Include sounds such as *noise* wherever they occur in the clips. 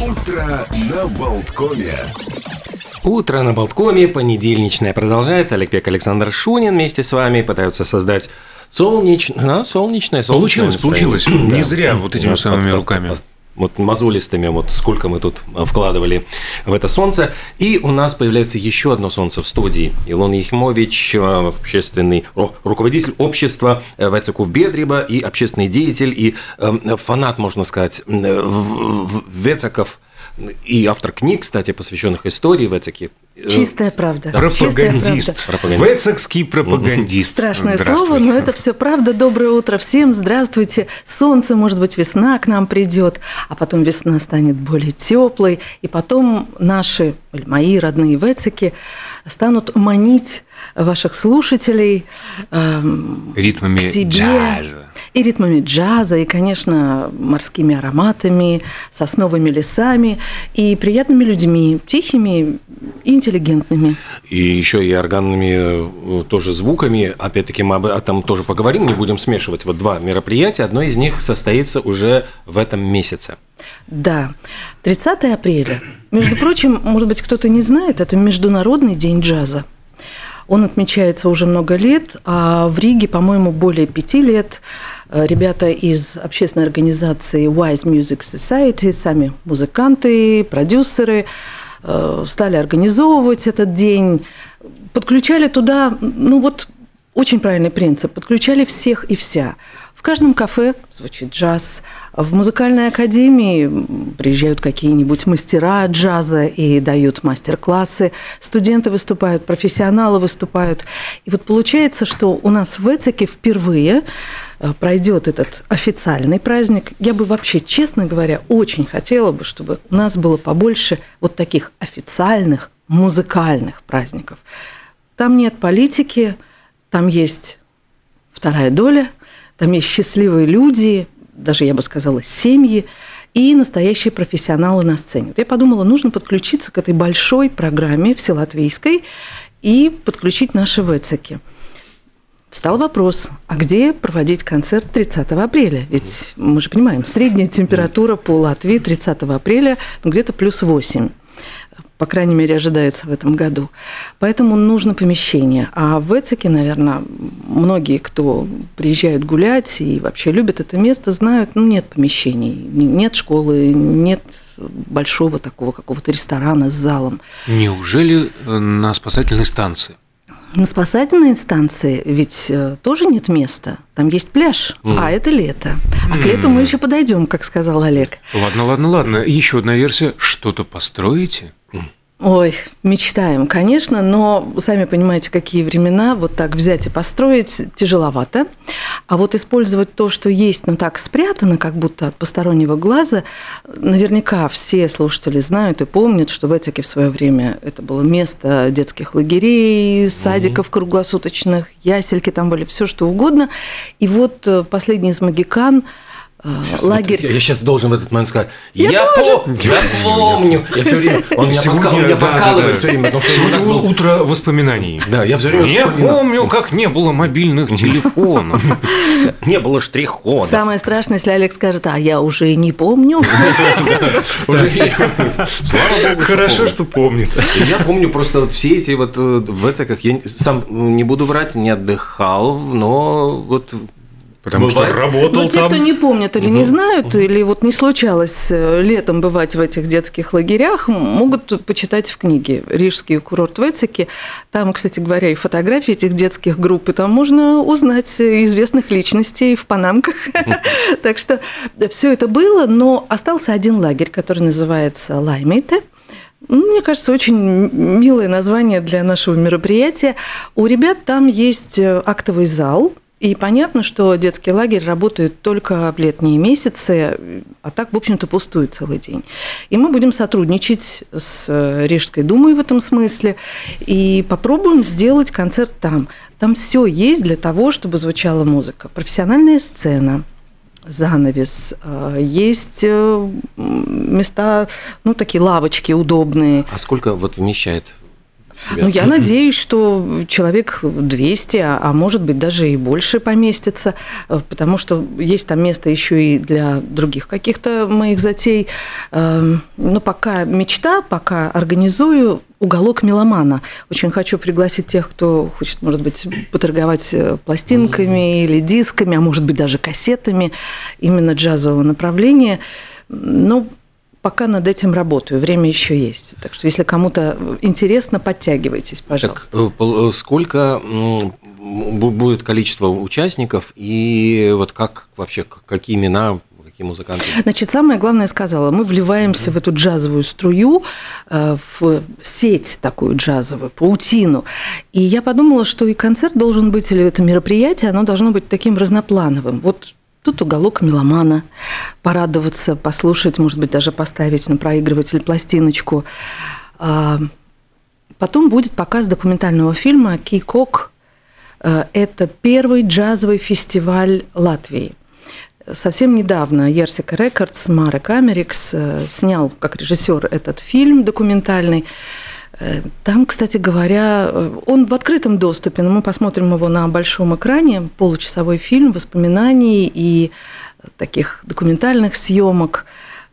Утро на Болткоме. Утро на Болткоме, понедельничное продолжается. Олег Пек, Александр Шунин вместе с вами пытаются создать солнечное, а, солнечное, солнечное Получилось, получилось. настроение. *clears throat* Не зря вот этими самыми руками. Вот, мозолистыми, вот сколько мы тут вкладывали в это солнце. И у нас появляется еще одно солнце в студии. Илон Ехимович, э, общественный руководитель общества э, Вецеков Бедриба и общественный деятель, и э, фанат, можно сказать, э, в- в- Вецеков, и автор книг, кстати, посвященных истории Вецеки. Э, Чистая правда. Чистая Пропагандист. правда. Пропагандист. Вецекский пропагандист. Страшное слово, но это все правда. Доброе утро всем. Здравствуйте. Солнце, может быть, весна к нам придет, а потом весна станет более теплой, и потом наши, мои родные вецики станут манить ваших слушателей эм, Ритмами к себе. джаза. И ритмами джаза, и, конечно, морскими ароматами, сосновыми лесами, и приятными людьми, тихими и интеллигентными. И еще и органными э, тоже звуками. Опять-таки мы об этом тоже поговорим, не будем смешивать. Вот два мероприятия. Одно из них состоится уже в этом месяце. Да, 30 апреля. Между прочим, может быть, кто-то не знает, это Международный день джаза. Он отмечается уже много лет, а в Риге, по-моему, более пяти лет. Э, Ребята из общественной организации Wise Music Society, сами музыканты, продюсеры, э, стали организовывать этот день, подключали туда, ну вот очень правильный принцип, подключали всех и вся. В каждом кафе звучит джаз, в музыкальной академии приезжают какие-нибудь мастера джаза и дают мастер-классы, студенты выступают, профессионалы выступают. И вот получается, что у нас в Эцике впервые э, пройдет этот официальный праздник. Я бы вообще, честно говоря, очень хотела бы, чтобы у нас было побольше вот таких официальных музыкальных праздников. Там нет политики, там есть вторая доля, там есть счастливые люди, даже я бы сказала, семьи и настоящие профессионалы на сцене. Вот я подумала, нужно подключиться к этой большой программе вселатвийской и подключить наши вецеки. Встал вопрос, а где проводить концерт 30 апреля? Ведь мы же понимаем, средняя температура по Латвии 30 апреля ну, где-то плюс 8 по крайней мере, ожидается в этом году. Поэтому нужно помещение. А в Эцике, наверное, многие, кто приезжают гулять и вообще любят это место, знают, ну, нет помещений, нет школы, нет большого такого какого-то ресторана с залом. Неужели э, на спасательной станции? На спасательной станции ведь э, тоже нет места. Там есть пляж, а это лето. А к лету мы еще подойдем, как сказал Олег. Ладно, ладно, ладно. Еще одна версия. Что-то построите? Ой, мечтаем, конечно, но сами понимаете, какие времена, вот так взять и построить тяжеловато. А вот использовать то, что есть, но так спрятано, как будто от постороннего глаза, наверняка все слушатели знают и помнят, что в Этике в свое время это было место детских лагерей, садиков круглосуточных, ясельки там были, все что угодно. И вот э, последний из магикан э, лагерь Я, сейчас должен в этот момент сказать. Я Я, по- я помню. Я все время. Он меня, Сегодня- подка- он меня да, да, подкалывает да. все время, потому что у Сегодня нас был. утро воспоминаний. Да, я все время Не вспоминаю. помню, как не было мобильных телефонов. *laughs* Не было штрих-кодов. Самое страшное, если Олег скажет, а я уже и не помню. *laughs* *laughs* Хорошо, что помнит. Я помню просто вот все эти вот э, в эцеках, я сам не буду врать, не отдыхал, но вот Потому что Бывает. работал Ну, те, там. кто не помнят или не знают, или вот не случалось э, летом бывать в этих детских лагерях, могут почитать в книге «Рижский курорт в Эцике». Там, кстати говоря, и фотографии этих детских групп, и там можно узнать э, известных личностей в панамках. *laughs* Так что все это было, но остался один лагерь, который называется «Лаймейте». Ну, Мне кажется, очень милое название для нашего мероприятия. У ребят там есть э, актовый зал, и понятно, что детский лагерь работает только в летние месяцы, а так, в общем-то, пустует целый день. И мы будем сотрудничать с э, Рижской думой в этом смысле и попробуем сделать концерт там. Там все есть для того, чтобы звучала музыка. Профессиональная сцена, занавес, э, есть э, места, ну, такие лавочки удобные. А сколько вот вмещает себя? Ну, я надеюсь, что человек 200, а, а может быть даже и больше поместится, э, потому что есть там место еще и для других каких-то моих затей. Эм, но пока мечта, пока организую уголок меломана. Очень хочу пригласить тех, кто хочет, может быть, поторговать э, пластинками или дисками, а может быть даже кассетами именно джазового направления. Ну, пока над этим работаю, время еще есть. Так что, если кому-то интересно, подтягивайтесь, пожалуйста. Так, э, э, сколько будет количество участников и вот как вообще, какие имена какие музыканты? Значит, самое главное сказала, мы вливаемся в эту джазовую струю, э, в сеть такую джазовую, паутину. И я подумала, что и концерт должен быть, или это мероприятие, оно должно быть таким разноплановым. Вот Тут уголок меломана, порадоваться, послушать, может быть, даже поставить на проигрыватель пластиночку. А, потом будет показ документального фильма «Кикок». Э, это первый джазовый фестиваль Латвии. Совсем недавно Ерсика Рекордс, Марек Америкс э, снял как режиссер этот фильм документальный. Э, там, кстати говоря, э, он в открытом доступе, но мы посмотрим его на большом экране. Получасовой фильм воспоминаний и таких документальных съемок.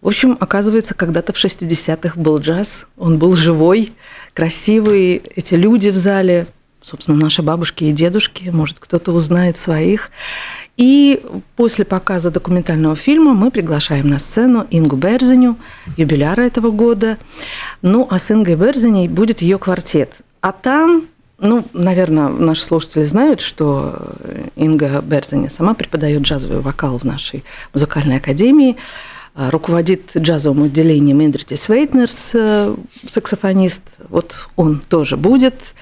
В общем, оказывается, когда-то в 60-х был джаз, он был живой, красивый, эти люди в зале, собственно, наши бабушки и дедушки, может, кто-то узнает своих. И после показа документального фильма мы приглашаем на сцену Ингу Берзиню, юбиляра этого года. Ну, а с Ингой Берзиней будет ее квартет. А там ну, наверное, наши слушатели знают, что Инга Берзиня сама преподает джазовый вокал в нашей музыкальной академии, руководит джазовым отделением Индритис Вейтнерс, э, саксофонист. Вот он тоже будет.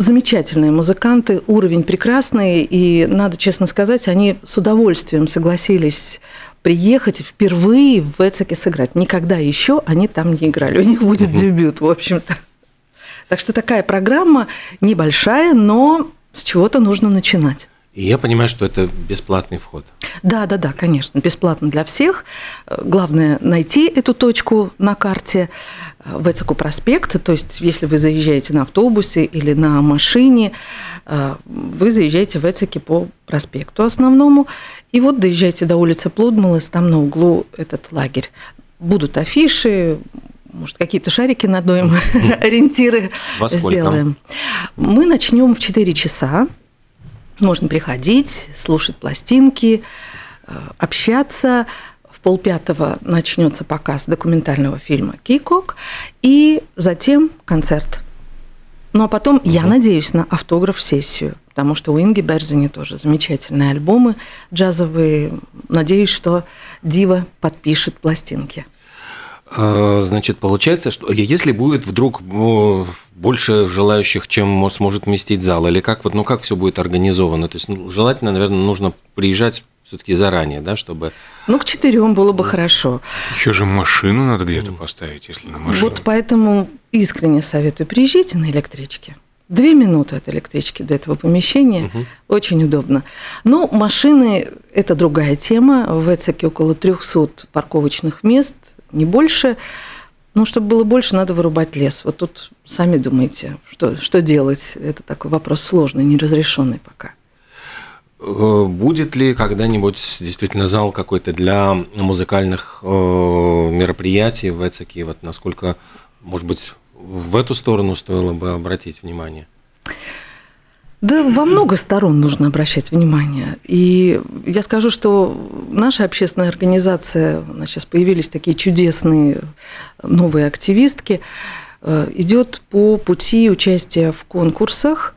Замечательные музыканты, уровень прекрасный, и надо честно сказать, они с удовольствием согласились приехать впервые в Эцике сыграть. Никогда еще они там не играли. У них будет дебют, в общем-то. Так что такая программа небольшая, но с чего-то нужно начинать. И я понимаю, что это бесплатный вход. Да, да, да, конечно, бесплатно для всех. Главное найти эту точку на карте в Эцику проспект. То есть, если вы заезжаете на автобусе или на машине, вы заезжаете в Эцике по проспекту основному. И вот доезжаете до улицы Плудмалес, там на углу этот лагерь. Будут афиши, может, какие-то шарики надуем, *laughs* ориентиры сделаем. Мы начнем в 4 часа. Можно приходить, слушать пластинки, э, общаться. В полпятого начнется показ документального фильма «Кикок», и затем концерт. Ну а потом, угу. я надеюсь, на автограф-сессию, потому что у Инги Берзини тоже замечательные альбомы джазовые. Надеюсь, что Дива подпишет пластинки. А, значит, получается, что если будет вдруг больше желающих, чем сможет вместить зал, или как вот, ну как все будет организовано? То есть ну, желательно, наверное, нужно приезжать все-таки заранее, да, чтобы. Ну, к четырем было бы хорошо. Еще же машину надо где-то поставить, если на машине. Вот поэтому искренне советую, приезжайте на электричке. Две минуты от электрички до этого помещения. Угу. Очень удобно. Но ну, машины – это другая тема. В Эцике около 300 парковочных мест не больше. Ну, чтобы было больше, надо вырубать лес. Вот тут сами думаете, что, что делать. Это такой вопрос сложный, неразрешенный пока. Э, будет ли когда-нибудь действительно зал какой-то для музыкальных э, мероприятий в Эцике? Вот насколько, может быть, в эту сторону стоило бы обратить внимание? Да, во много сторон нужно обращать внимание. И я скажу, что наша общественная организация, у нас сейчас появились такие чудесные новые активистки, э, идет по пути участия в конкурсах,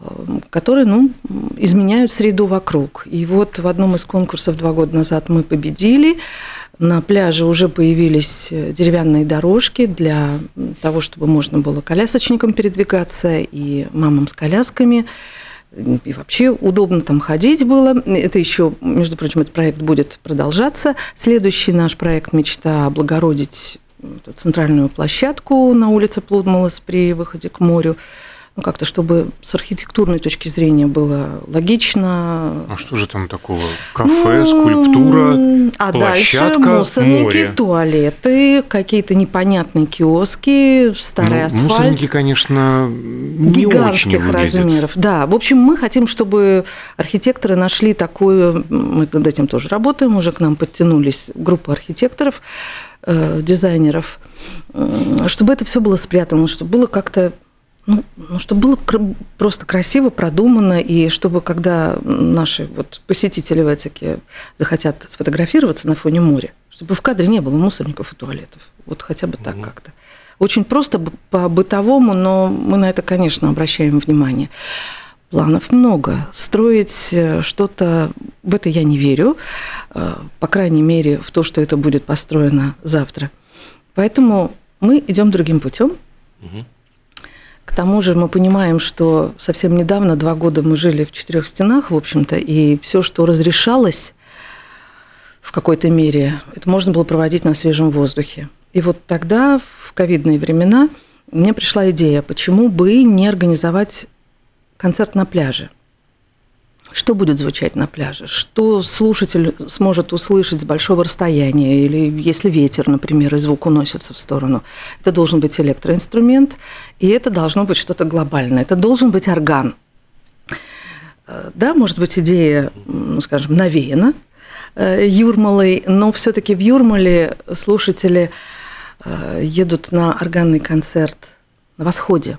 э, которые ну, изменяют среду вокруг. И вот в одном из конкурсов два года назад мы победили. На пляже уже появились э, деревянные дорожки для того, чтобы можно было колясочникам передвигаться и мамам с колясками. И вообще удобно там ходить было. Это еще, между прочим, этот проект будет продолжаться. Следующий наш проект «Мечта облагородить центральную площадку на улице Плудмалос при выходе к морю. Ну, как-то, чтобы с архитектурной точки зрения было логично. А что же там такого? Кафе, скульптура, а площадка, дальше мусорники, море. туалеты, какие-то непонятные киоски, старый Ну, асфальт. мусорники, конечно, не очень гигантских выглядят. размеров. Да, в общем, мы хотим, чтобы архитекторы нашли такую, мы над этим тоже работаем, уже к нам подтянулись группа архитекторов, э, дизайнеров, э, чтобы это все было спрятано, чтобы было как-то ну, ну, чтобы было кр- просто красиво, продумано, и чтобы, когда наши вот посетители в Этике захотят сфотографироваться на фоне моря, чтобы в кадре не было мусорников и туалетов. Вот хотя бы так как-то. Очень просто по-бытовому, но мы на это, конечно, обращаем внимание. Планов много. Строить э, что-то, в это я не верю, э, по крайней мере, в то, что это будет построено завтра. Поэтому мы идем другим путем. К тому же мы понимаем, что совсем недавно, два года мы жили в четырех стенах, в общем-то, и все, что разрешалось в какой-то мере, это можно было проводить на свежем воздухе. И вот тогда, в ковидные времена, мне пришла идея, почему бы не организовать концерт на пляже. Что будет звучать на пляже? Что слушатель сможет услышать с большого расстояния? Или если ветер, например, и звук уносится в сторону. Это должен быть электроинструмент, и это должно быть что-то глобальное. Это должен быть орган. Э, Да, может быть, идея, ну, скажем, навеяна э, Юрмалой, но все-таки в Юрмале слушатели э, едут на органный концерт на восходе.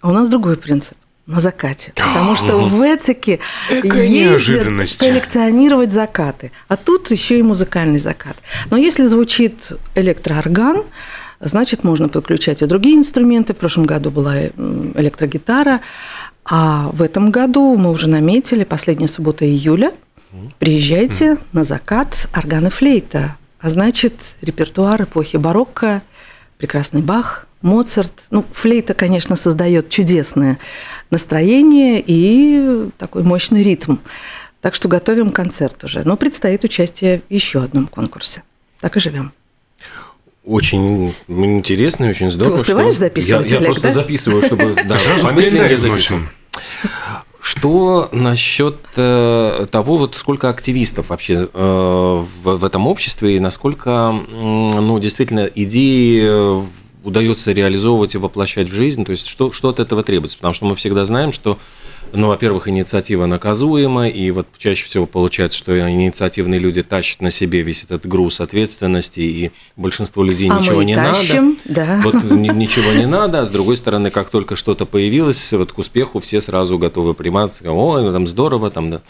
А у нас другой принцип на закате. Потому что в Эцике ездят коллекционировать закаты. А тут еще и музыкальный закат. Но если звучит электроорган, значит, можно подключать и другие инструменты. В прошлом году была электрогитара. А в этом году мы уже наметили, последняя суббота июля, приезжайте на закат орган и флейта. А значит, репертуар эпохи барокко, прекрасный Бах, Моцарт. Ну, флейта, конечно, создает чудесное настроение и такой мощный ритм. Так что готовим концерт уже. Но предстоит участие в еще одном конкурсе. Так и живем. Очень интересно и очень здорово. успеваешь что- записывать, Я, я Олег, просто да? записываю, чтобы *laughs* да, Сразу в пометками календарь записываю. Что насчет э, того, вот сколько активистов вообще э, в, в этом обществе и насколько, м, ну, действительно, идеи э, удается реализовывать и воплощать в жизнь? То есть, что, что от этого требуется? Потому что мы всегда знаем, что, ну, во-первых, инициатива наказуема, и вот чаще всего получается, что инициативные люди тащат на себе весь этот груз ответственности, и большинству людей А ничего мы не тащим, надо. да. Вот ни- ничего не надо, а с другой стороны, как только что-то появилось, вот к успеху все сразу готовы приматься, ой, ну там здорово, там, да.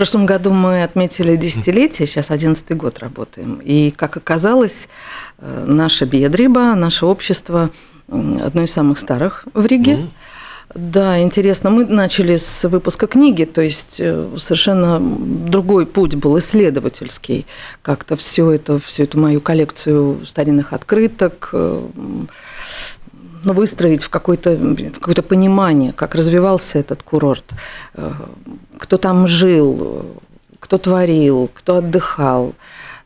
В прошлом году мы отметили десятилетие, сейчас одиннадцатый год работаем. И, как оказалось, э, наша Бедриба, наше общество одно из самых старых в Риге. Да, интересно. Мы начали с выпуска книги, то есть э, совершенно другой путь был исследовательский. Как-то все это, всю эту мою коллекцию старинных открыток э, выстроить в какое-то в какое-то понимание, как развивался этот курорт, э, кто там жил, кто творил, кто отдыхал,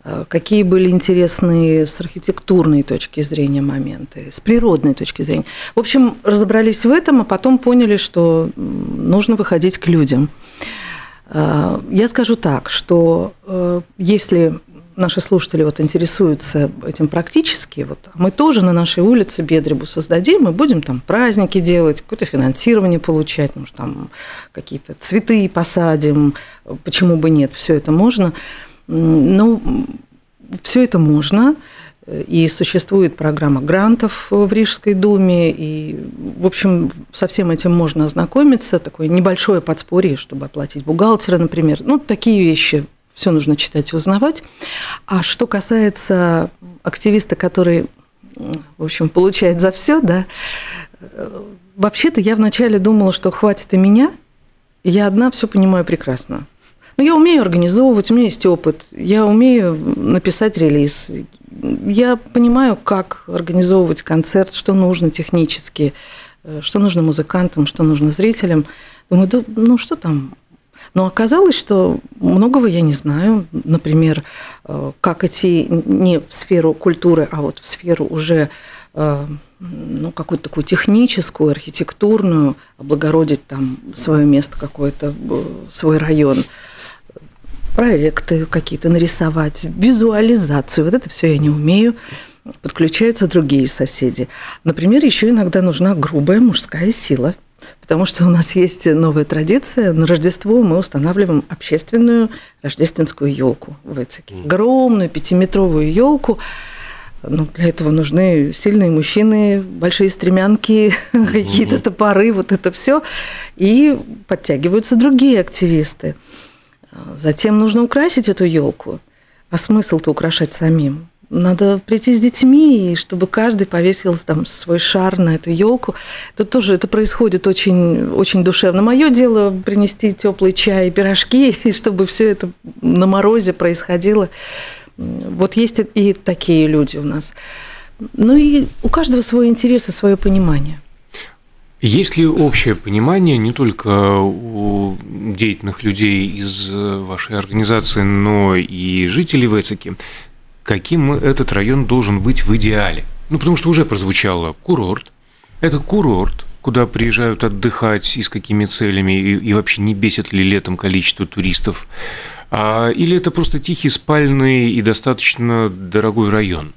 э, какие были интересные с архитектурной точки зрения моменты, с природной точки зрения. В общем, разобрались в этом, а потом поняли, что нужно выходить к людям. Э, Я скажу так, что если наши слушатели вот интересуются этим практически, вот, мы тоже на нашей улице Бедребу создадим, и будем там праздники делать, какое-то финансирование получать, может, там какие-то цветы посадим, почему бы нет, все это можно. М, Ну, все это можно, и существует программа грантов в Рижской думе, и, в общем, со всем этим можно ознакомиться, такое небольшое подспорье, чтобы оплатить бухгалтера, например. Ну, такие вещи все нужно читать и узнавать. А что касается активиста, который, в общем, получает за все, да, э, вообще-то я вначале думала, что хватит и меня, я одна все понимаю прекрасно. Но я умею организовывать, у меня есть опыт, я умею написать релиз, я понимаю, как организовывать концерт, что нужно технически, э, что нужно музыкантам, что нужно зрителям. Думаю, да, ну что там? Но оказалось, что многого я не знаю. Например, э, как идти не в сферу культуры, а вот в сферу уже э, ну, какую-то такую техническую, архитектурную, облагородить там свое место какое-то, э, свой район, проекты какие-то нарисовать, визуализацию. Вот это все я не умею. Подключаются другие соседи. Например, еще иногда нужна грубая мужская сила. Потому что у нас есть новая традиция. На Рождество мы устанавливаем общественную рождественскую елку в Эцике. Огромную пятиметровую елку. Ну, для этого нужны сильные мужчины, большие стремянки, *laughs* какие-то топоры, вот это все. И подтягиваются другие активисты. Затем нужно украсить эту елку. А смысл-то украшать самим? Надо прийти с детьми, чтобы каждый повесил там свой шар на эту елку. Тут тоже это происходит очень, очень душевно. Мое дело принести теплый чай и пирожки, *laughs* и чтобы все это на морозе происходило. Вот есть и такие люди у нас. Ну и у каждого свой интерес и свое понимание. Есть ли общее понимание не только у деятельных людей из вашей организации, но и жителей Вецеки, каким этот район должен быть в идеале? Ну, потому что уже прозвучало курорт. Это курорт, куда приезжают отдыхать и с какими целями, и, и вообще не бесит ли летом количество туристов. А, или это просто тихий, спальный и достаточно дорогой район?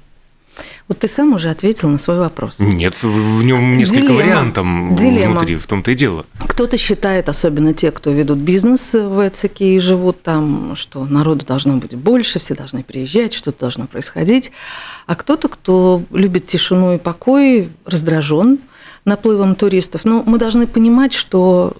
Вот ты сам уже ответил на свой вопрос. Нет, в нем несколько Дилемма. вариантов Дилемма. внутри, в том-то и дело. Кто-то считает, особенно те, кто ведут бизнес в Эцике и живут там, что народу должно быть больше, все должны приезжать, что-то должно происходить. А кто-то, кто любит тишину и покой, раздражен наплывом туристов. Но мы должны понимать, что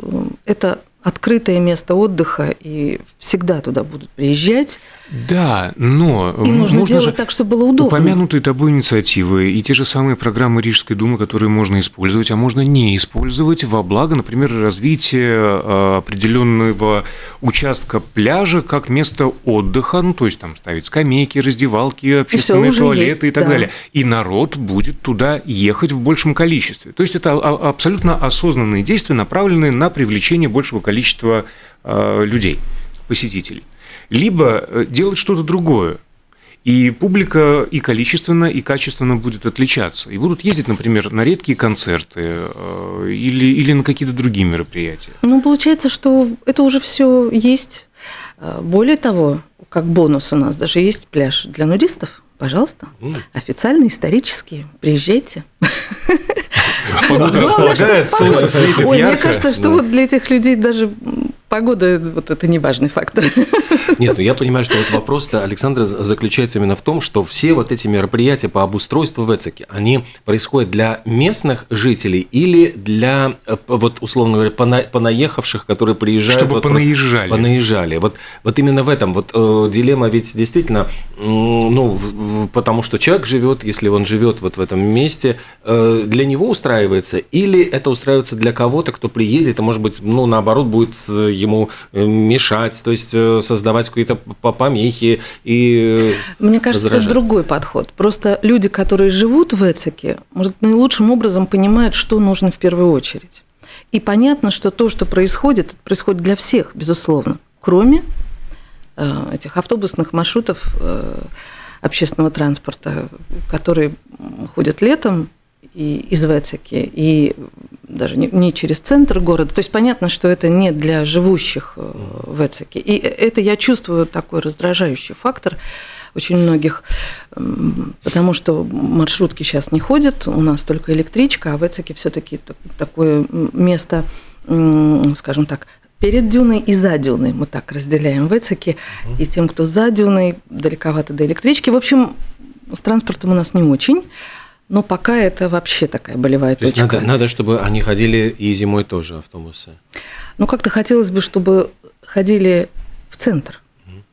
это открытое место отдыха, и всегда туда будут приезжать. Да, но и нужно можно делать так, чтобы было удобно. Упомянутые тобой инициативы и те же самые программы Рижской думы, которые можно использовать, а можно не использовать во благо, например, развития а, определенного участка пляжа как место отдыха, ну то есть там ставить скамейки, раздевалки, общественные и туалеты есть, и так да. далее. И народ будет туда ехать в большем количестве. То есть это абсолютно осознанные действия, направленные на привлечение большего количества а, людей, посетителей либо э, делать что-то другое. И публика и количественно, и качественно будет отличаться. И будут ездить, например, на редкие концерты э, или, или на какие-то другие мероприятия. Ну, получается, что это уже все есть. Э, более того, как бонус у нас даже есть пляж для нудистов. Пожалуйста, mm. официальный, исторический. Приезжайте. Погода располагает, солнце светит Ой, ярко. Мне кажется, что вот для этих людей даже Погода – вот это не важный фактор. *laughs* Нет, ну я понимаю, что вот вопрос-то, Александра, заключается именно в том, что все вот эти мероприятия по обустройству в Эцике, они происходят для местных жителей или для, э, вот условно говоря, пона понаехавших, которые приезжают… Чтобы вот, понаезжали. Понаезжали. Вот, вот именно в этом вот э, дилемма ведь действительно, ну, в, потому что человек живет, если он живет вот в этом месте, э, для него устраивается, или это устраивается для кого-то, кто приедет, а может быть, ну, наоборот, будет ему э, мешать, то есть э, создавать какие-то помехи и э, Мне кажется, это другой подход. Просто люди, которые живут в Эцике, может, наилучшим образом понимают, что нужно в первую очередь. И понятно, что то, что происходит, происходит для всех, безусловно, кроме этих автобусных маршрутов общественного транспорта, которые ходят летом и из Вецеки, и даже не, не через центр города. То есть понятно, что это не для живущих э, в Эцике. И это я чувствую такой раздражающий фактор очень многих, потому что маршрутки сейчас не ходят, у нас только электричка, а в Эцике все-таки такое место, скажем так, перед дюной и за дюной. Мы так разделяем в Эцике. И тем, кто за дюной, далековато до электрички. В общем, с транспортом у нас не очень. Но пока это вообще такая болевая То точка. надо, надо, чтобы они ходили и зимой тоже автобусы. Ну, как-то хотелось бы, чтобы ходили в центр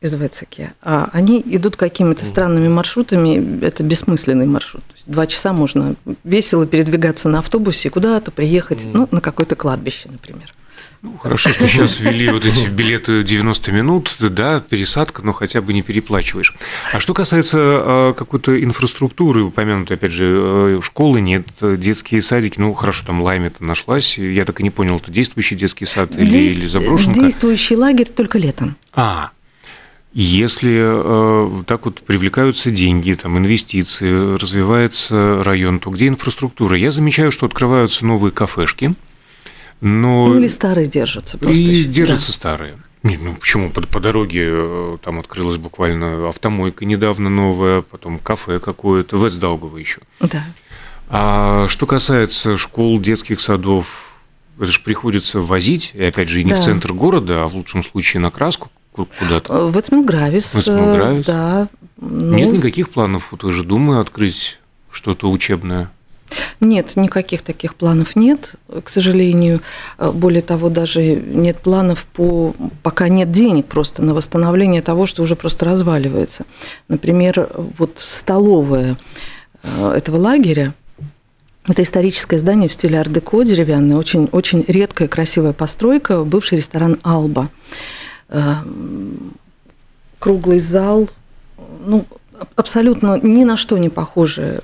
из Вецеки, а они идут какими-то странными маршрутами, это бессмысленный маршрут. То есть два часа можно весело передвигаться на автобусе и куда-то приехать, ну, на какое-то кладбище, например. Ну, хорошо, что сейчас ввели вот эти билеты 90 минут, да, пересадка, но хотя бы не переплачиваешь. А что касается а, какой-то инфраструктуры, упомянутой, опять же, э, школы нет, детские садики, ну, хорошо, там лайме-то нашлась, я так и не понял, это действующий детский сад или, Дейст... или заброшенка? Действующий лагерь только летом. А, Если э, так вот привлекаются деньги, там, инвестиции, развивается район, то где инфраструктура? Я замечаю, что открываются новые кафешки, но... Ну или старые держатся просто. И еще. держатся Да. старые. Нет, ну почему? По, по дороге э, там открылась буквально автомойка недавно новая, потом кафе какое-то, в Эцдаугово еще. Да. А что касается школ, детских садов, это же приходится возить, и опять же, и не в Да. центр города, а в лучшем случае на краску ку- куда-то. Э, В Эцмилгравис. В Эцмилгравис? э, Да. Ну, Нет никаких планов у той же Думы открыть что-то учебное? Нет, никаких таких планов нет, к сожалению. Э, Более того, даже нет планов по... Пока нет денег просто на восстановление того, что уже просто разваливается. Например, вот столовая э, этого лагеря, это историческое здание в стиле ар-деко, деревянное, очень, очень редкая, красивая постройка, бывший ресторан «Алба». Э, Круглый зал, ну, абсолютно ни на что не похоже.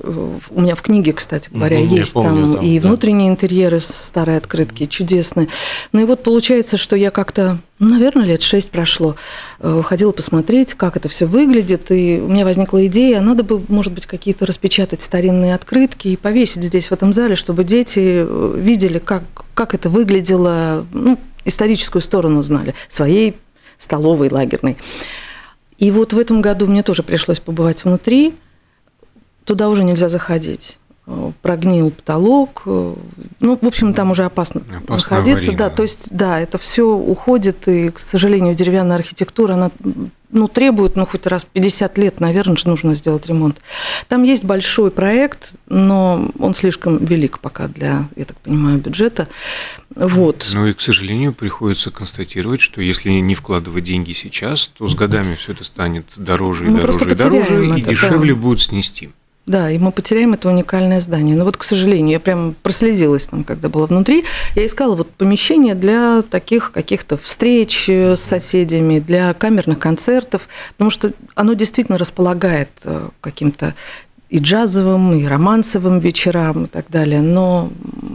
У меня в книге, кстати говоря, я есть помню, там, там, и да. внутренние интерьеры, старые открытки, чудесные. Ну и вот получается, что я как-то, ну, наверное, лет шесть прошло, э, ходила посмотреть, как это все выглядит, и у меня возникла идея, надо бы, может быть, какие-то распечатать старинные открытки и повесить здесь, в этом зале, чтобы дети э, видели, как, как это выглядело, ну, историческую сторону знали, своей столовой лагерной. И вот в этом году мне тоже пришлось побывать внутри. Туда уже нельзя заходить. Э, Прогнил потолок. э, Ну, в общем, там уже опасно, Опасно находиться. аварийно, Да, да. то есть, да, это все уходит, и, к сожалению, деревянная архитектура, она ну, требует, ну, хоть раз в 50 лет, наверное, же нужно сделать ремонт. Там есть большой проект, но он слишком велик пока для, я так понимаю, бюджета. Вот. Ну и, к сожалению, приходится констатировать, что если не вкладывать деньги сейчас, то с годами все это станет дороже и Мы дороже и дороже, потеряем и это, дешевле да. будет снести. Да, и мы потеряем это уникальное здание. Но вот, к сожалению, я прям прослезилась там, когда была внутри. Я искала вот помещение для таких каких-то встреч э, с соседями, для камерных концертов, потому что оно действительно располагает э, каким-то и джазовым, и романсовым вечерам и так далее, но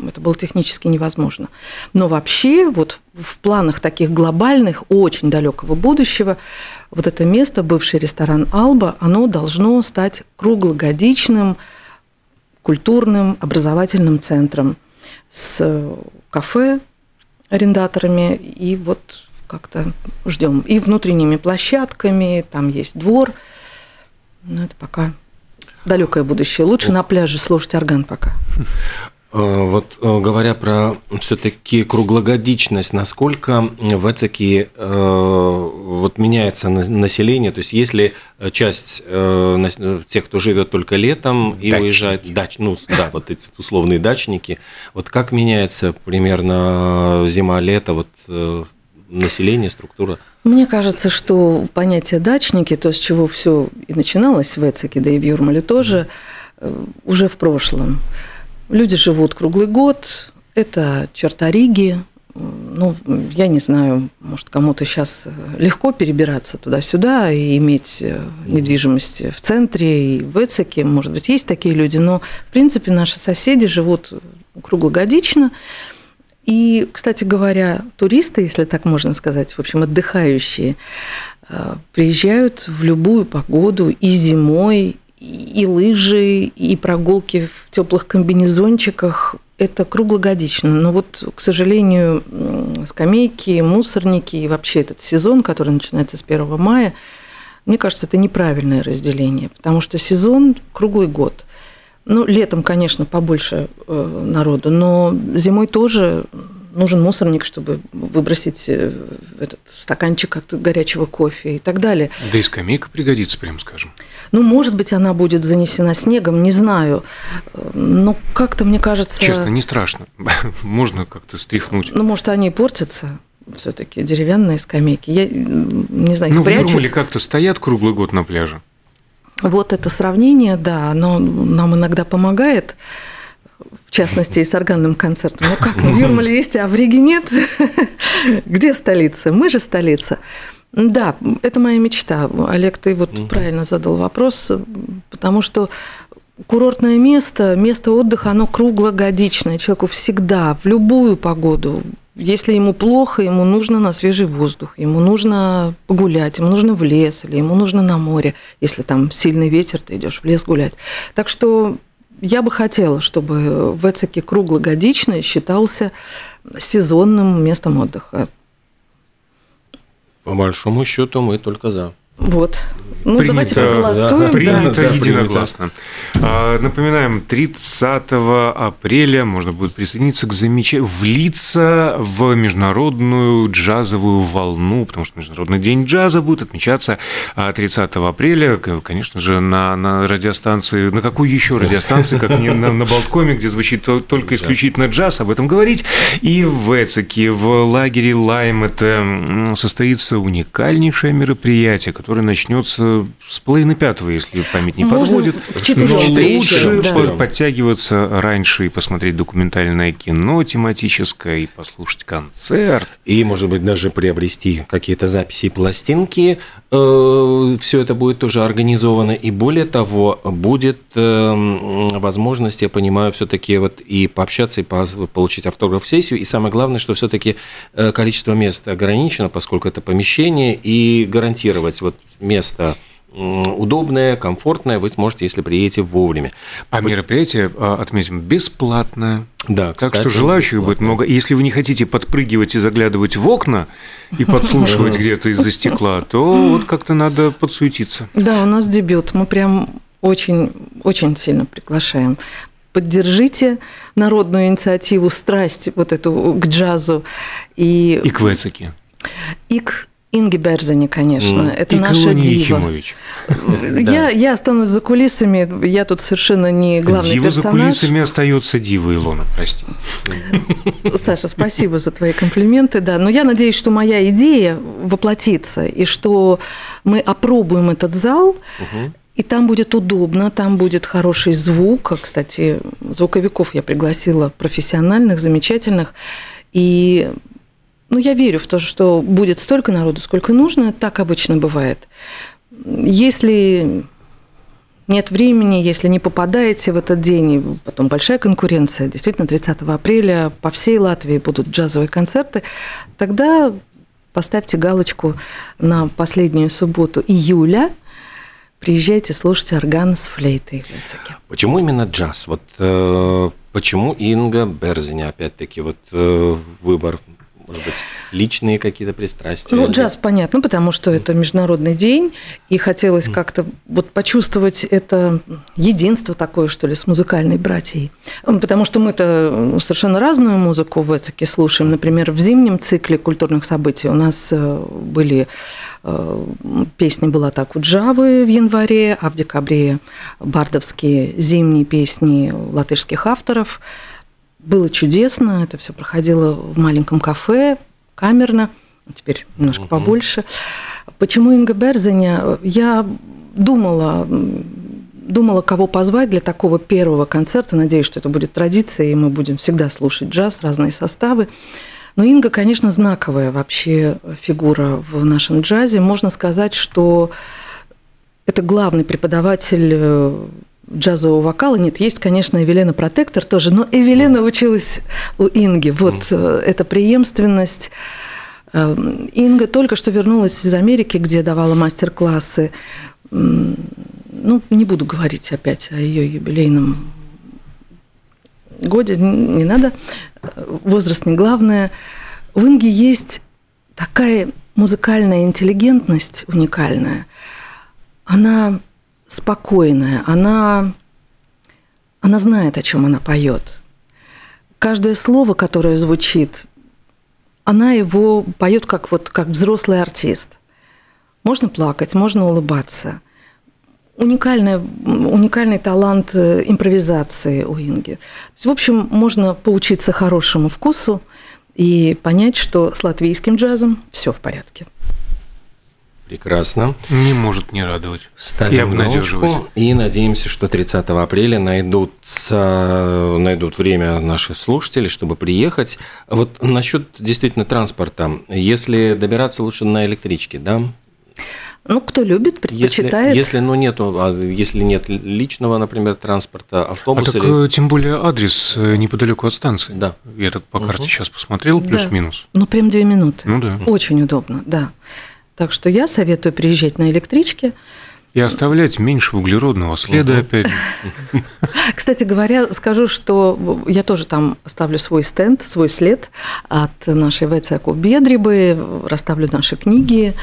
это было технически невозможно. Но вообще вот в планах таких глобальных, очень далекого будущего, вот это место, бывший ресторан «Алба», оно должно стать круглогодичным культурным образовательным центром с э, кафе, арендаторами, и вот как-то ждем. И внутренними площадками, там есть двор. Но это пока далекое будущее. Лучше на пляже слушать орган пока. *laughs* Э, Вот э, говоря про все-таки круглогодичность, насколько в Эцеке э, вот меняется на- население, то есть если часть э, э, тех, кто живет только летом и Дачники. уезжает, дач, ну да, вот эти условные дачники, вот как меняется примерно зима-лето, вот э, население, структура? Мне кажется, что понятие дачники, то, с чего все и начиналось в Эцике, да и в Юрмале тоже, э, уже в прошлом. Люди живут круглый год, это черта Риги. Ну, я не знаю, может, кому-то сейчас легко перебираться туда-сюда и иметь э, недвижимость в центре и в Эцике. Может быть, есть такие люди, но, в принципе, наши соседи живут круглогодично. И, кстати говоря, туристы, если так можно сказать, в общем, отдыхающие, э, приезжают в любую погоду и зимой, и лыжи, и прогулки в теплых комбинезончиках. Это круглогодично. Но вот, к сожалению, скамейки, мусорники и вообще этот сезон, который начинается с 1 мая, мне кажется, это неправильное разделение, потому что сезон круглый год. Ну, летом, конечно, побольше э, народу, но зимой тоже нужен мусорник, чтобы выбросить э, этот стаканчик от горячего кофе и так далее. Да и скамейка пригодится, прям скажем. Ну, может быть, она будет занесена снегом, не знаю. Э, Но как-то, мне кажется... Честно, не страшно. *laughs* Можно как-то стряхнуть. Ну, может, они портятся все таки деревянные скамейки. Я не знаю, их Ну, прячут. Юрмале как-то стоят круглый год на пляже. Вот это сравнение, да, оно нам иногда помогает, в частности, и с органным концертом. Ну как, ну, в Юрмале есть, а в Риге нет? *laughs* Где столица? Мы же столица. Да, это моя мечта. Олег, ты вот правильно задал вопрос, потому что курортное место, место отдыха, оно круглогодичное. Человеку всегда, в любую погоду, если ему плохо, ему нужно на свежий воздух, ему нужно погулять, ему нужно в лес, или ему нужно на море, если там сильный ветер, ты идешь в лес гулять. Так что я бы хотела, чтобы в Эцике круглогодичный считался сезонным местом отдыха. По большому счету мы только за. Вот. Ну, принято, давайте проголосуем. Да, принято да, единогласно. А, Напоминаем, 30 апреля можно будет присоединиться к замечанию, влиться в международную джазовую волну, потому что Международный день джаза будет отмечаться 30 а, апреля, конечно же, на, на радиостанции, на какой еще радиостанции, как не на, на *laughs* Болткоме, где звучит только исключительно джаз, об этом говорить. И в Эцике, в лагере Лайм, это состоится уникальнейшее мероприятие, которое начнется с половины пятого, если память не Можно подводит. Но лучше да. по- подтягиваться раньше и посмотреть документальное кино тематическое, и послушать концерт. И, может быть, даже приобрести какие-то записи и пластинки. Все это будет тоже организовано. И более того, будет э, м, возможность, я понимаю, все-таки вот и пообщаться, и по- получить автограф-сессию. И самое главное, что все-таки количество мест ограничено, поскольку это помещение, и гарантировать вот место удобное, комфортное вы сможете, если приедете вовремя. А мероприятие, а, отметим, бесплатное. Да, Так кстати, что желающих будет бесплатно. много. И Если вы не хотите подпрыгивать и заглядывать в окна и подслушивать где-то из-за стекла, то вот как-то надо подсуетиться. Да, у нас дебют. Мы прям очень, очень сильно приглашаем. Поддержите народную инициативу, страсть вот эту к джазу и, И к Вецеке. и к Инге Берзене, конечно. М. Это и наша дива. Ефимович. *laughs* Я, я останусь за кулисами, я тут совершенно не главный Дива за персонаж. кулисами остается Дива, Илона, прости. *laughs* Саша, спасибо за твои комплименты, да. Но я надеюсь, что моя идея воплотится, и что мы опробуем этот зал, и там будет удобно, там будет хороший звук. А, Кстати, звуковиков я пригласила профессиональных, замечательных. И ну, я верю в то, что будет столько народу, сколько нужно. Так обычно бывает. Если нет времени, если не попадаете в этот день, потом большая конкуренция, действительно, 30 апреля по всей Латвии будут джазовые концерты, тогда поставьте галочку на последнюю субботу июля, приезжайте, слушайте орган с флейтой в Лецеке. Почему именно джаз? Вот э, почему Инга Берзиня, опять-таки, вот э, выбор, может быть, личные какие-то пристрастия? Ну, джаз, понятно, потому что это международный день, и хотелось как-то вот почувствовать это единство такое, что ли, с музыкальной братьей. Потому что мы-то совершенно разную музыку в Эцике слушаем. Например, в зимнем цикле культурных событий у нас э, были э, песни была так у Джавы в январе, а в декабре бардовские зимние песни латышских авторов. Было чудесно, это все проходило в маленьком кафе, камерно, теперь немножко побольше. Почему Инга Берзеня? Я думала, думала, кого позвать для такого первого концерта. Надеюсь, что это будет традиция, и мы будем всегда слушать джаз, разные составы. Но Инга, конечно, знаковая вообще фигура в нашем джазе. Можно сказать, что это главный преподаватель э, джазового вокала. Нет, есть, конечно, Эвелена Протектор тоже, но Эвелена училась у Инги. Вот э, эта преемственность. Э, Инга только что вернулась из Америки, где давала мастер-классы. Ну, не буду говорить опять о ее юбилейном годе, не надо. Возраст не главное. В Инге есть такая музыкальная интеллигентность уникальная. Она спокойная, она, она знает, о чем она поет. Каждое слово, которое звучит, она его поет как, вот, как взрослый артист. Можно плакать, можно улыбаться. Уникальный, уникальный талант э, импровизации у Инги. В общем, можно поучиться хорошему вкусу и понять, что с латвийским джазом все в порядке. Прекрасно. Не может не радовать. И Ставим обнадеживать. галочку и надеемся, что 30 апреля найдут, найдут время наши слушатели, чтобы приехать. Вот насчет действительно транспорта. Если добираться лучше на электричке, да? Ну, кто любит, предпочитает. Если, если ну, нету, а если нет личного, например, транспорта, автобуса. А так, или... Э, тем более адрес э, неподалеку от станции. Да. Я так по карте угу. сейчас посмотрел, плюс-минус. Да. Ну, прям две минуты. Ну да. Очень удобно, да. Так что я советую приезжать на электричке. И оставлять меньше углеродного следа угу. опять. *laughs* Кстати говоря, скажу, что я тоже там ставлю свой стенд, свой след от нашей ВЦК Бедрибы, расставлю наши книги,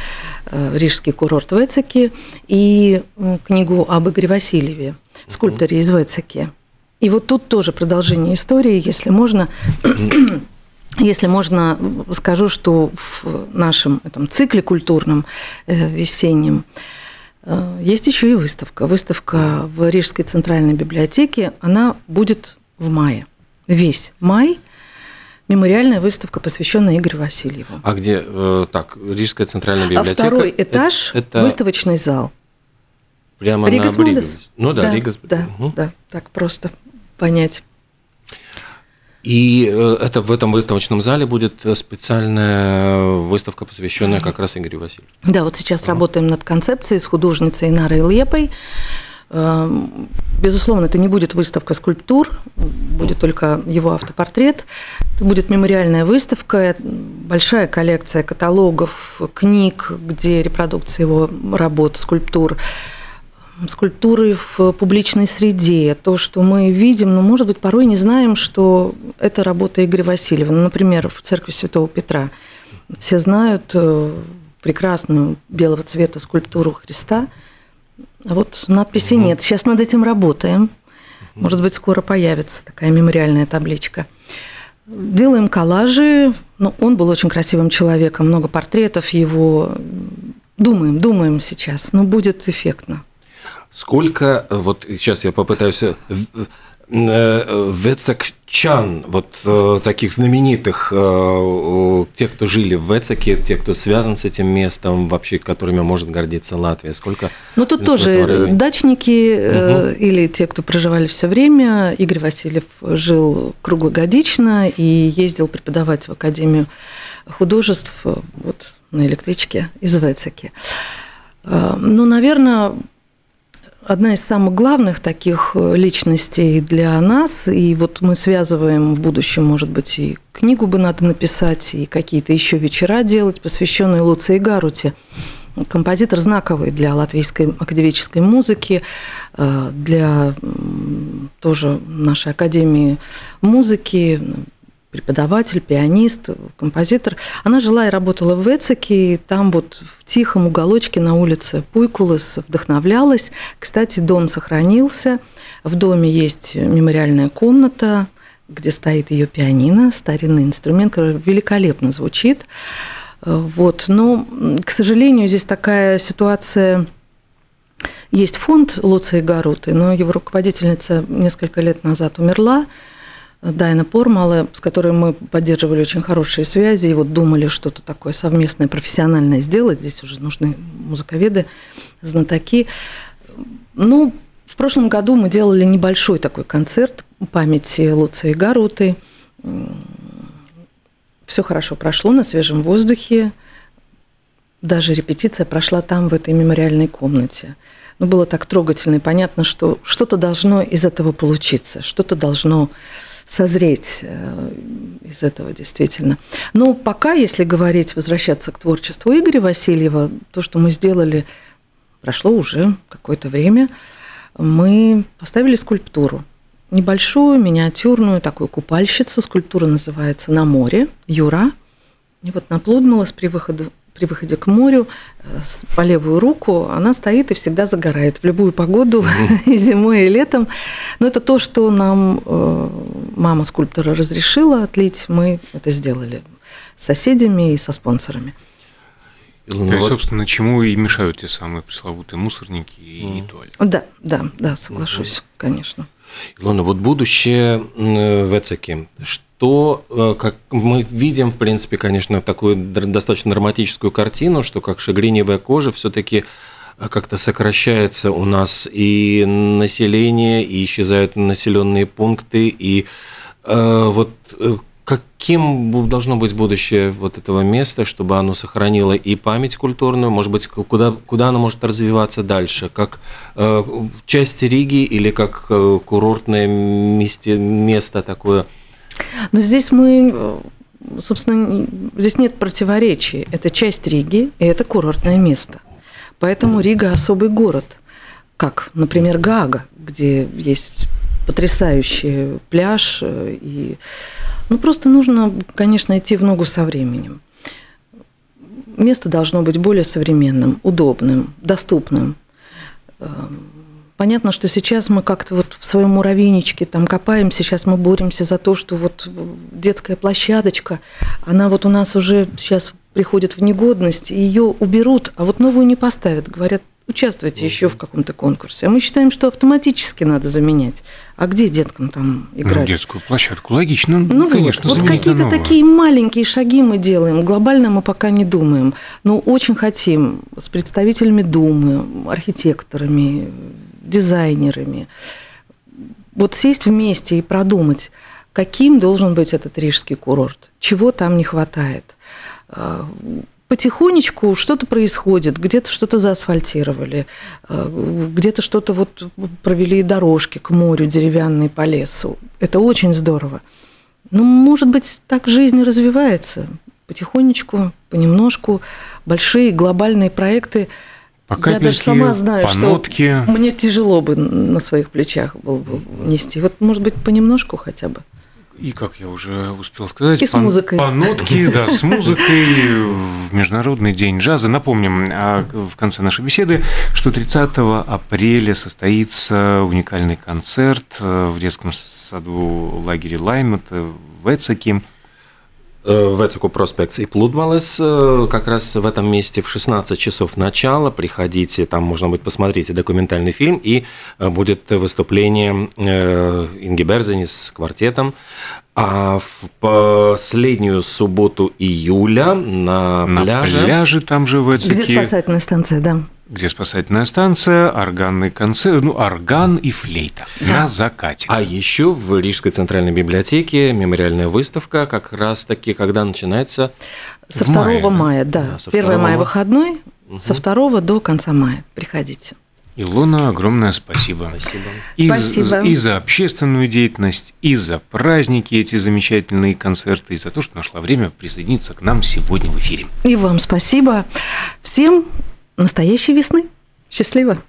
э, Рижский курорт Вецеки и книгу об Игоре Васильеве, скульпторе из Вецеки. И вот тут тоже продолжение истории, если можно. *clears throat* *clears throat* Если можно, скажу, что в нашем этом цикле культурном э, весеннем Э, есть еще и выставка. Выставка в Рижской центральной библиотеке. Она будет в мае. Весь май мемориальная выставка, посвященная Игорю Васильеву. А где э, так Рижская центральная библиотека? А второй этаж это, выставочный зал. Прямо Ригас на Бригас. Ну да, да Ригас. Да, угу. да, так просто понять. И э, это в этом выставочном зале будет специальная выставка, посвященная как раз Игорю Васильевичу. Да, вот сейчас работаем над концепцией с художницей Нарой Лепой. Эм, безусловно, это не будет выставка скульптур, будет только его автопортрет. Это будет мемориальная выставка, большая коллекция каталогов, книг, где репродукция его работ, скульптур скульптуры в публичной среде, то, что мы видим, но, ну, может быть, порой не знаем, что это работа Игоря Васильева. Ну, например, в церкви Святого Петра все знают э, прекрасную белого цвета скульптуру Христа, а вот надписи нет. Сейчас над этим работаем. Может быть, скоро появится такая мемориальная табличка. Делаем коллажи. Ну, он был очень красивым человеком, много портретов его. Думаем, думаем сейчас, но будет эффектно. Сколько, вот сейчас я попытаюсь э, э, вецакчан, вот э, таких знаменитых, тех, кто жили в Вецаке, тех, кто связан с этим местом, вообще, которыми может гордиться Латвия. Сколько? Ну, тут тоже дачники угу. или те, кто проживали все время. Игорь Васильев жил круглогодично и ездил преподавать в Академию художеств вот, на электричке из Вецаки. Ну, наверное, одна из самых главных таких э, личностей для нас, и вот мы связываем в будущем, может быть, и книгу бы надо написать, и какие-то еще вечера делать, посвященные Луции Гаруте. Композитор знаковый для латвийской академической музыки, э, для тоже нашей академии музыки, преподаватель, пианист, композитор. Она жила и работала в Вецеке, и там вот в тихом уголочке на улице Пуйкулес вдохновлялась. Кстати, дом сохранился. В доме есть мемориальная комната, где стоит ее пианино, старинный инструмент, который великолепно звучит. Вот. Но, к сожалению, здесь такая ситуация есть фонд Луции Гаруты, но его руководительница несколько лет назад умерла. Дайна Пормала, с которой мы поддерживали очень хорошие связи, и вот думали что-то такое совместное, профессиональное сделать. Здесь уже нужны музыковеды, знатоки. Ну, в прошлом году мы делали небольшой такой концерт памяти Луции Гаруты. Все хорошо прошло на свежем воздухе. Даже репетиция прошла там, в этой мемориальной комнате. Ну, было так трогательно и понятно, что что-то должно из этого получиться, что-то должно созреть э, из этого действительно. Но пока, если говорить, возвращаться к творчеству Игоря Васильева, то, что мы сделали, прошло уже какое-то время, мы поставили скульптуру. Небольшую, миниатюрную, такую купальщицу. Скульптура называется «На море», Юра. И вот на Плудмала при выходе при выходе к морю э, по левую руку, она стоит и всегда загорает в любую погоду, *laughs* и зимой, и летом. Но это то, что нам э, мама скульптора разрешила отлить, мы это сделали с соседями и со спонсорами. Ну, То есть, собственно, чему и мешают те самые пресловутые мусорники и mm. туалеты. Да, да, да, соглашусь, mm-hmm. конечно. Илона, вот будущее в Эцеке, что, э, как мы видим, в принципе, конечно, такую достаточно драматическую картину, что как шагреневая кожа все-таки э, как-то сокращается у нас и население, и исчезают населенные пункты, и э, вот каким должно быть будущее вот этого места, чтобы оно сохранило и память культурную, может быть, куда, куда оно может развиваться дальше, как э, часть Риги или как э, курортное месте, место такое? Но здесь мы, э, собственно, здесь нет противоречий. Это часть Риги, и это курортное место. Поэтому Рига особый город, как, например, Гага, где есть потрясающий пляж э, и ну, просто нужно, конечно, идти в ногу со временем. Место должно быть более современным, удобным, доступным. Понятно, что сейчас мы как-то вот в своем муравейничке там копаем, сейчас мы боремся за то, что вот детская площадочка, она вот у нас уже сейчас приходит в негодность, ее уберут, а вот новую не поставят. Говорят, участвуйте еще в каком-то конкурсе. А мы считаем, что автоматически надо заменять. А где деткам там ну, играть? Ну, детскую площадку, логично. Ну конечно, вот, вот какие-то такие маленькие шаги мы делаем. Глобально мы пока не думаем. Но очень хотим с представителями Думы, архитекторами, дизайнерами вот сесть вместе и продумать, каким должен быть этот рижский курорт, чего там не хватает а, потихонечку что-то происходит, где-то что-то заасфальтировали, э, где-то что-то вот провели дорожки к морю деревянные по лесу. Это очень здорово. Но, может быть, так жизнь развивается. Потихонечку, понемножку. Большие глобальные проекты. Пока Я даже сама знаю, понотки. что мне тяжело бы на своих плечах было бы нести. Вот, может быть, понемножку хотя бы. И, как я уже успел сказать, и с по, музыкой. по нотке, да, с музыкой в Международный день джаза. Напомним а, в конце нашей беседы, что 30 апреля состоится уникальный концерт э, в детском саду лагеря Лайм, это в Эцеке. Э, в Эцику проспект и Плудмалес э, как раз в этом месте в 16 часов начала. Приходите, там можно будет посмотреть документальный фильм, и э, будет выступление Инги Берзени с квартетом. А в последнюю субботу июля на, на пляже... На пляже там же в Эцике... Где спасательная станция, да где спасательная станция, органный концерт, ну, орган и флейта на закате. А еще в Рижской центральной библиотеке мемориальная выставка, как раз-таки, когда начинается? Со 2 мая, мая, да. да 1 2... мая выходной, угу. со 2 до конца мая. Приходите. Илона, огромное спасибо. Спасибо. И, спасибо. И за общественную деятельность, и за праздники, эти замечательные концерты, и за то, что нашла время присоединиться к нам сегодня в эфире. И вам спасибо. Всем настоящей весны. Счастливо!